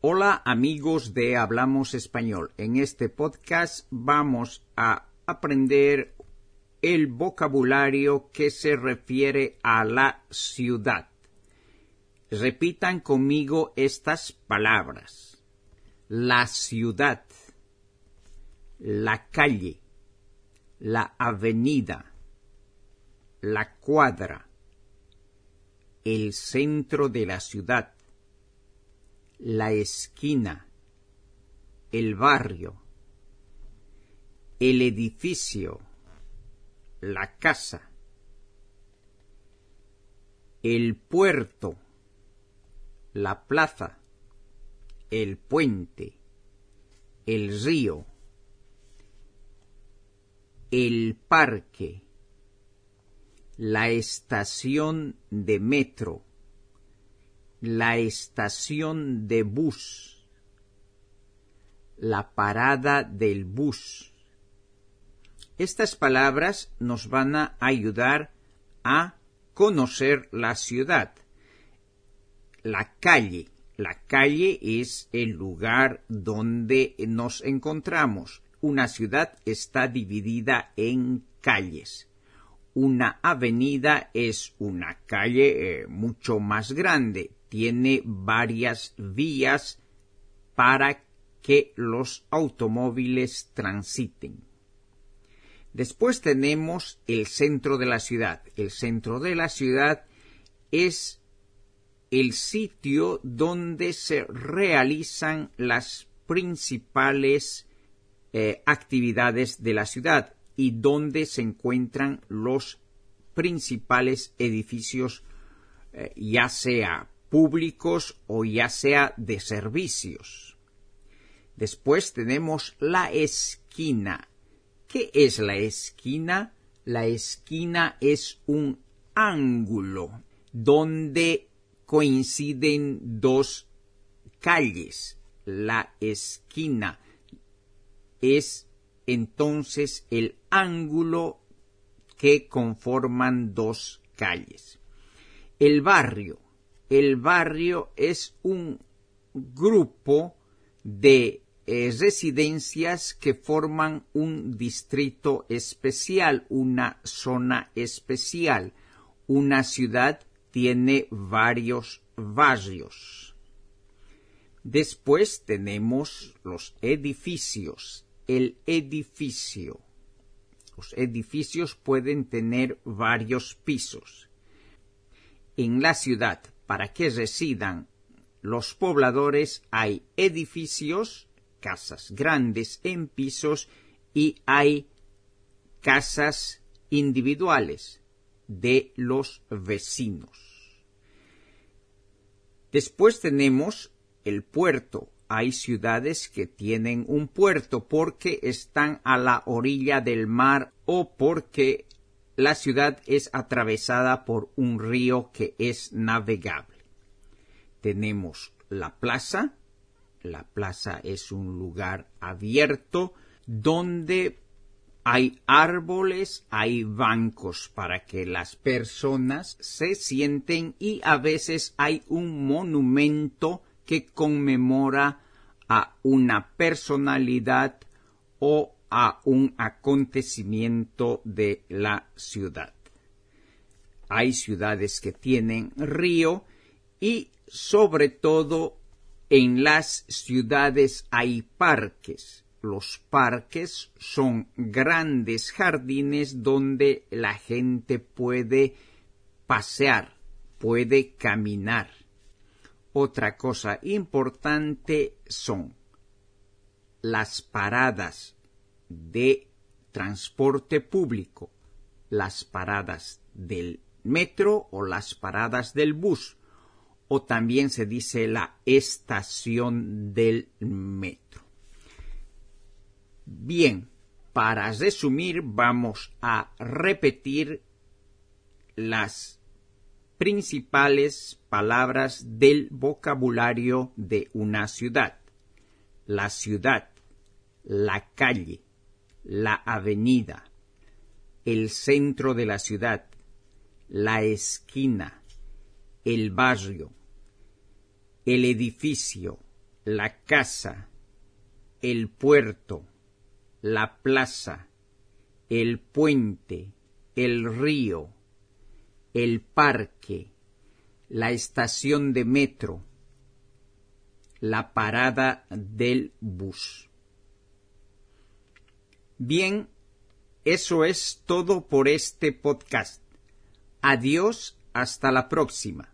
Hola amigos de Hablamos Español. En este podcast vamos a aprender el vocabulario que se refiere a la ciudad. Repitan conmigo estas palabras. La ciudad, la calle, la avenida, la cuadra, el centro de la ciudad, la esquina, el barrio, el edificio, la casa, el puerto, la plaza, el puente, el río, el parque, la estación de metro, la estación de bus, la parada del bus. Estas palabras nos van a ayudar a conocer la ciudad. La calle. La calle es el lugar donde nos encontramos. Una ciudad está dividida en calles una avenida es una calle eh, mucho más grande, tiene varias vías para que los automóviles transiten. Después tenemos el centro de la ciudad. El centro de la ciudad es el sitio donde se realizan las principales eh, actividades de la ciudad y donde se encuentran los principales edificios, eh, ya sea públicos o ya sea de servicios. Después tenemos la esquina. ¿Qué es la esquina? La esquina es un ángulo donde coinciden dos calles. La esquina es entonces el ángulo que conforman dos calles. El barrio. El barrio es un grupo de eh, residencias que forman un distrito especial, una zona especial. Una ciudad tiene varios barrios. Después tenemos los edificios el edificio. Los edificios pueden tener varios pisos. En la ciudad, para que residan los pobladores, hay edificios, casas grandes en pisos y hay casas individuales de los vecinos. Después tenemos el puerto hay ciudades que tienen un puerto porque están a la orilla del mar o porque la ciudad es atravesada por un río que es navegable. Tenemos la plaza. La plaza es un lugar abierto donde hay árboles, hay bancos para que las personas se sienten y a veces hay un monumento que conmemora a una personalidad o a un acontecimiento de la ciudad. Hay ciudades que tienen río y sobre todo en las ciudades hay parques. Los parques son grandes jardines donde la gente puede pasear, puede caminar. Otra cosa importante son las paradas de transporte público, las paradas del metro o las paradas del bus, o también se dice la estación del metro. Bien, para resumir vamos a repetir las principales palabras del vocabulario de una ciudad. La ciudad, la calle, la avenida, el centro de la ciudad, la esquina, el barrio, el edificio, la casa, el puerto, la plaza, el puente, el río, el parque, la estación de metro, la parada del bus. Bien, eso es todo por este podcast. Adiós, hasta la próxima.